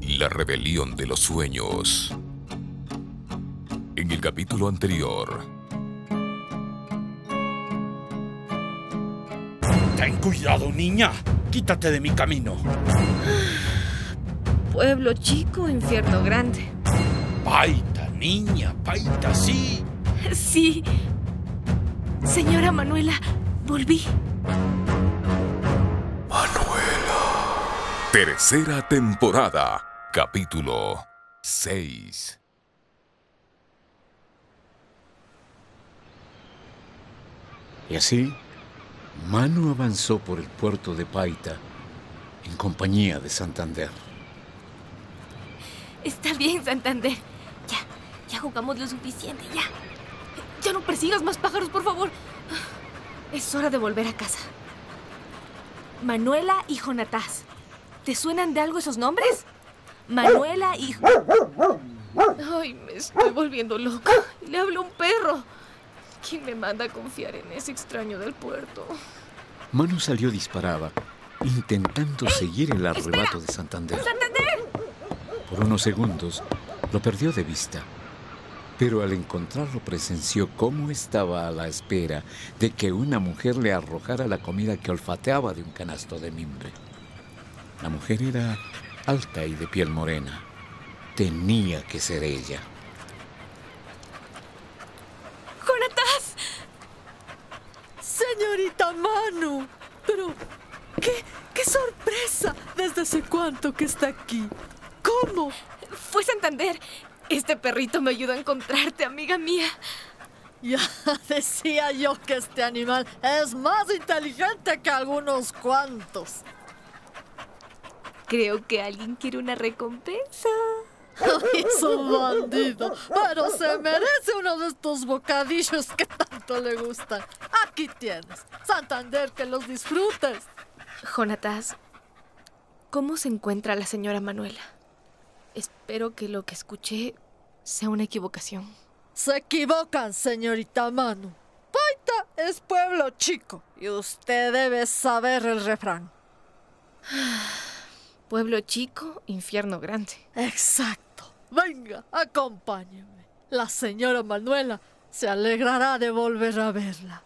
La rebelión de los sueños. En el capítulo anterior. Ten cuidado, niña. Quítate de mi camino. Pueblo chico, infierno grande. Paita, niña, paita, sí. Sí. Señora Manuela, volví. Tercera temporada. Capítulo 6. Y así, Manu avanzó por el puerto de Paita en compañía de Santander. Está bien, Santander. Ya, ya jugamos lo suficiente, ya. Ya no persigas más pájaros, por favor. Es hora de volver a casa. Manuela y Jonatás. ¿Te suenan de algo esos nombres? Manuela y... Ay, me estoy volviendo loca. Le hablo a un perro. ¿Quién me manda a confiar en ese extraño del puerto? Manu salió disparada, intentando seguir el arrebato de Santander. ¡Santander! Por unos segundos lo perdió de vista, pero al encontrarlo presenció cómo estaba a la espera de que una mujer le arrojara la comida que olfateaba de un canasto de mimbre. La mujer era alta y de piel morena. Tenía que ser ella. ¡Jonatás! Señorita Manu, pero qué, qué sorpresa. ¿Desde hace cuánto que está aquí? ¿Cómo? Fue Santander. Este perrito me ayudó a encontrarte, amiga mía. Ya decía yo que este animal es más inteligente que algunos cuantos. Creo que alguien quiere una recompensa. Es un bandido, pero se merece uno de estos bocadillos que tanto le gustan. Aquí tienes. Santander, que los disfrutes. Jonatás, ¿cómo se encuentra la señora Manuela? Espero que lo que escuché sea una equivocación. Se equivocan, señorita Manu. Paita es pueblo chico y usted debe saber el refrán. Pueblo chico, infierno grande. Exacto. Venga, acompáñeme. La señora Manuela se alegrará de volver a verla.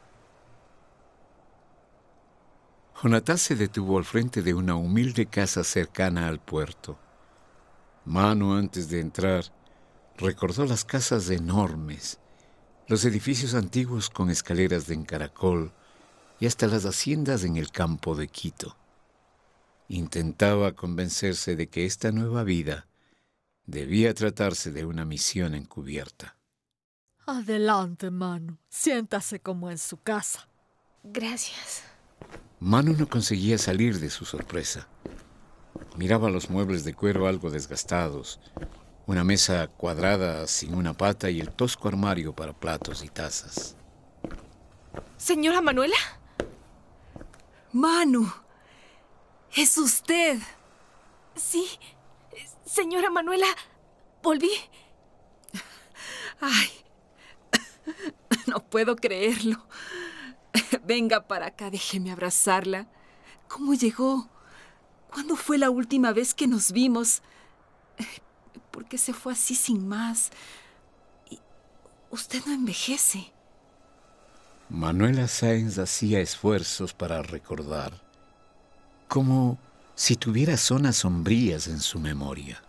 Jonatás se detuvo al frente de una humilde casa cercana al puerto. Manu, antes de entrar, recordó las casas enormes, los edificios antiguos con escaleras de encaracol y hasta las haciendas en el campo de Quito. Intentaba convencerse de que esta nueva vida debía tratarse de una misión encubierta. Adelante, Manu. Siéntase como en su casa. Gracias. Manu no conseguía salir de su sorpresa. Miraba los muebles de cuero algo desgastados, una mesa cuadrada sin una pata y el tosco armario para platos y tazas. ¿Señora Manuela? Manu, es usted. Sí. Señora Manuela, volví. Ay, no puedo creerlo. Venga para acá, déjeme abrazarla. ¿Cómo llegó? ¿Cuándo fue la última vez que nos vimos? ¿Por qué se fue así sin más? Y usted no envejece. Manuela Sáenz hacía esfuerzos para recordar, como si tuviera zonas sombrías en su memoria.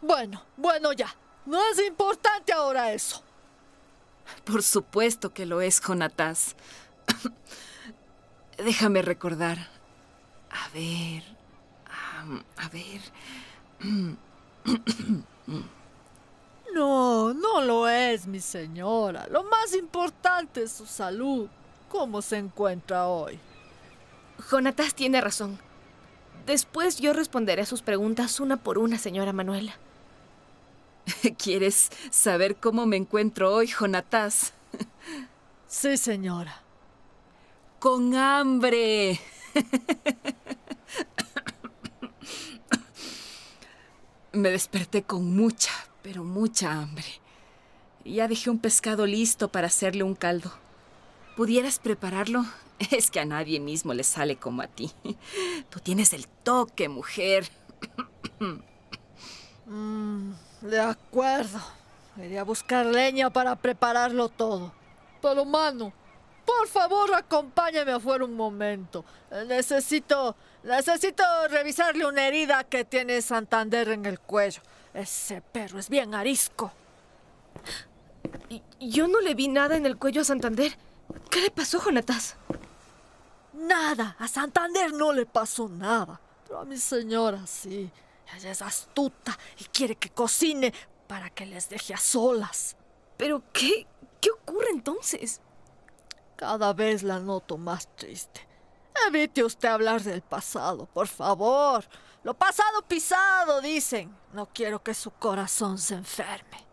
Bueno, bueno ya. No es importante ahora eso. Por supuesto que lo es, Jonatás. Déjame recordar. A ver. a ver. No, no lo es, mi señora. Lo más importante es su salud. ¿Cómo se encuentra hoy? Jonatás tiene razón. Después yo responderé a sus preguntas una por una, señora Manuela. ¿Quieres saber cómo me encuentro hoy, Jonatás? Sí, señora. Con hambre. Me desperté con mucha, pero mucha hambre. Ya dejé un pescado listo para hacerle un caldo. ¿Pudieras prepararlo? Es que a nadie mismo le sale como a ti. Tú tienes el toque, mujer. Mm, de acuerdo. Iré a buscar leña para prepararlo todo. Pero, mano, por favor, acompáñame afuera un momento. Necesito. Necesito revisarle una herida que tiene Santander en el cuello. Ese perro es bien arisco. Yo no le vi nada en el cuello a Santander. ¿Qué le pasó, Jonatás? Nada. A Santander no le pasó nada. Pero a mi señora sí. Ella es astuta y quiere que cocine para que les deje a solas. ¿Pero qué? ¿Qué ocurre entonces? Cada vez la noto más triste. Evite usted hablar del pasado, por favor. Lo pasado pisado, dicen. No quiero que su corazón se enferme.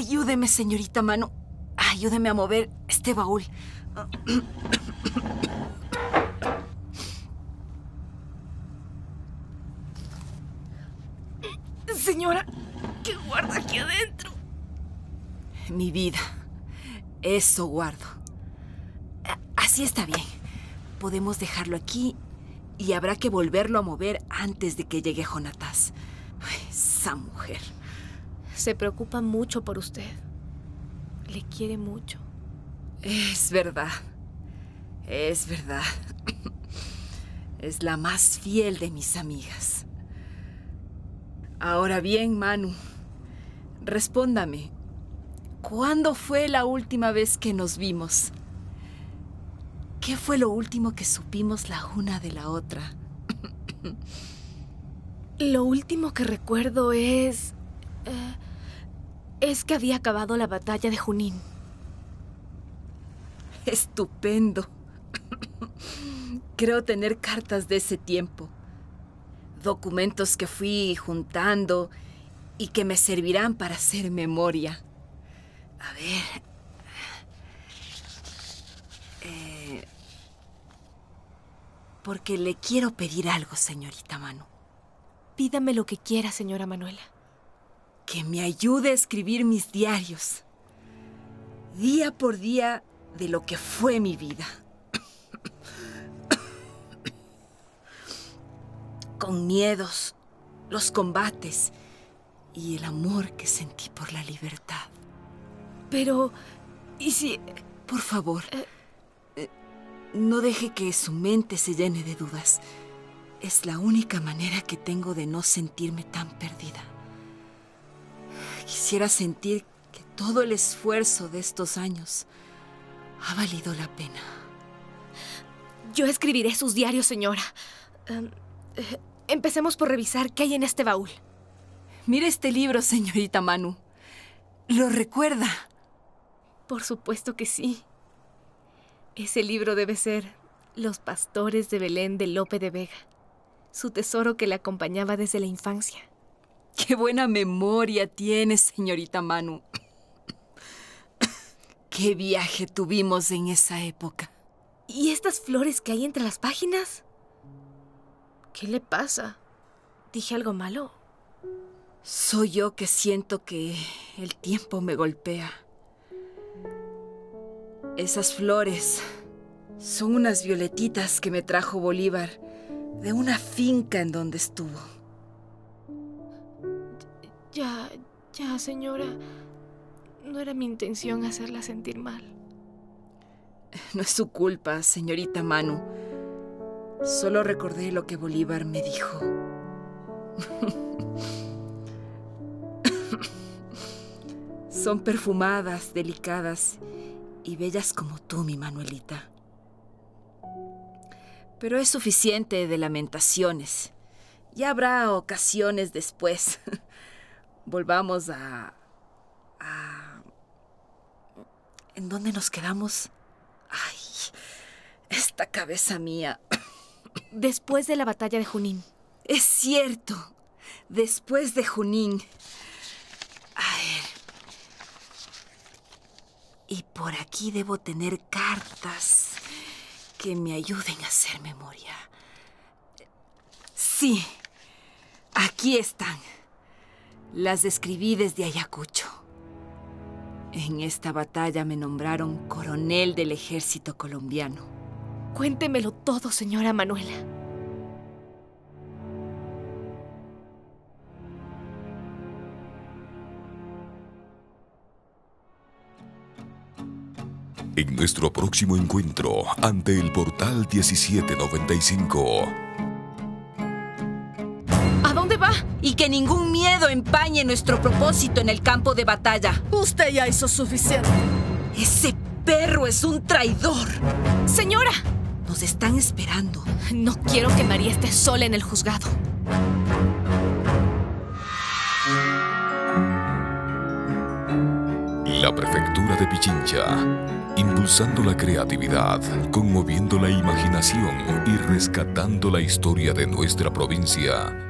Ayúdeme, señorita Mano. Ayúdeme a mover este baúl. Señora, ¿qué guarda aquí adentro? Mi vida. Eso guardo. Así está bien. Podemos dejarlo aquí y habrá que volverlo a mover antes de que llegue Jonatás. Ay, esa mujer. Se preocupa mucho por usted. Le quiere mucho. Es verdad. Es verdad. Es la más fiel de mis amigas. Ahora bien, Manu, respóndame. ¿Cuándo fue la última vez que nos vimos? ¿Qué fue lo último que supimos la una de la otra? lo último que recuerdo es... Eh, es que había acabado la batalla de Junín. Estupendo. Creo tener cartas de ese tiempo. Documentos que fui juntando y que me servirán para hacer memoria. A ver. Eh, porque le quiero pedir algo, señorita Manu. Pídame lo que quiera, señora Manuela. Que me ayude a escribir mis diarios. Día por día de lo que fue mi vida. Con miedos, los combates y el amor que sentí por la libertad. Pero, ¿y si... Por favor, eh, no deje que su mente se llene de dudas. Es la única manera que tengo de no sentirme tan perdida. Quisiera sentir que todo el esfuerzo de estos años ha valido la pena. Yo escribiré sus diarios, señora. Em, eh, empecemos por revisar qué hay en este baúl. Mire este libro, señorita Manu. ¿Lo recuerda? Por supuesto que sí. Ese libro debe ser Los pastores de Belén de Lope de Vega, su tesoro que le acompañaba desde la infancia. Qué buena memoria tiene, señorita Manu. Qué viaje tuvimos en esa época. ¿Y estas flores que hay entre las páginas? ¿Qué le pasa? ¿Dije algo malo? Soy yo que siento que el tiempo me golpea. Esas flores son unas violetitas que me trajo Bolívar de una finca en donde estuvo. Ya, ya, señora. No era mi intención hacerla sentir mal. No es su culpa, señorita Manu. Solo recordé lo que Bolívar me dijo. Son perfumadas, delicadas y bellas como tú, mi Manuelita. Pero es suficiente de lamentaciones. Ya habrá ocasiones después. Volvamos a... a... ¿En dónde nos quedamos? Ay, esta cabeza mía. Después de la batalla de Junín. Es cierto, después de Junín. A ver. Y por aquí debo tener cartas que me ayuden a hacer memoria. Sí, aquí están. Las escribí desde Ayacucho. En esta batalla me nombraron coronel del ejército colombiano. Cuéntemelo todo, señora Manuela. En nuestro próximo encuentro ante el portal 1795. Que ningún miedo empañe nuestro propósito en el campo de batalla. Usted ya hizo suficiente. Ese perro es un traidor. Señora, Nos están esperando. no quiero que María esté sola en el juzgado. La prefectura de Pichincha, impulsando la creatividad, conmoviendo la imaginación y rescatando la historia de nuestra provincia,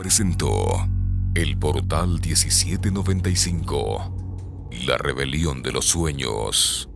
presentó El Portal 1795, La Rebelión de los Sueños.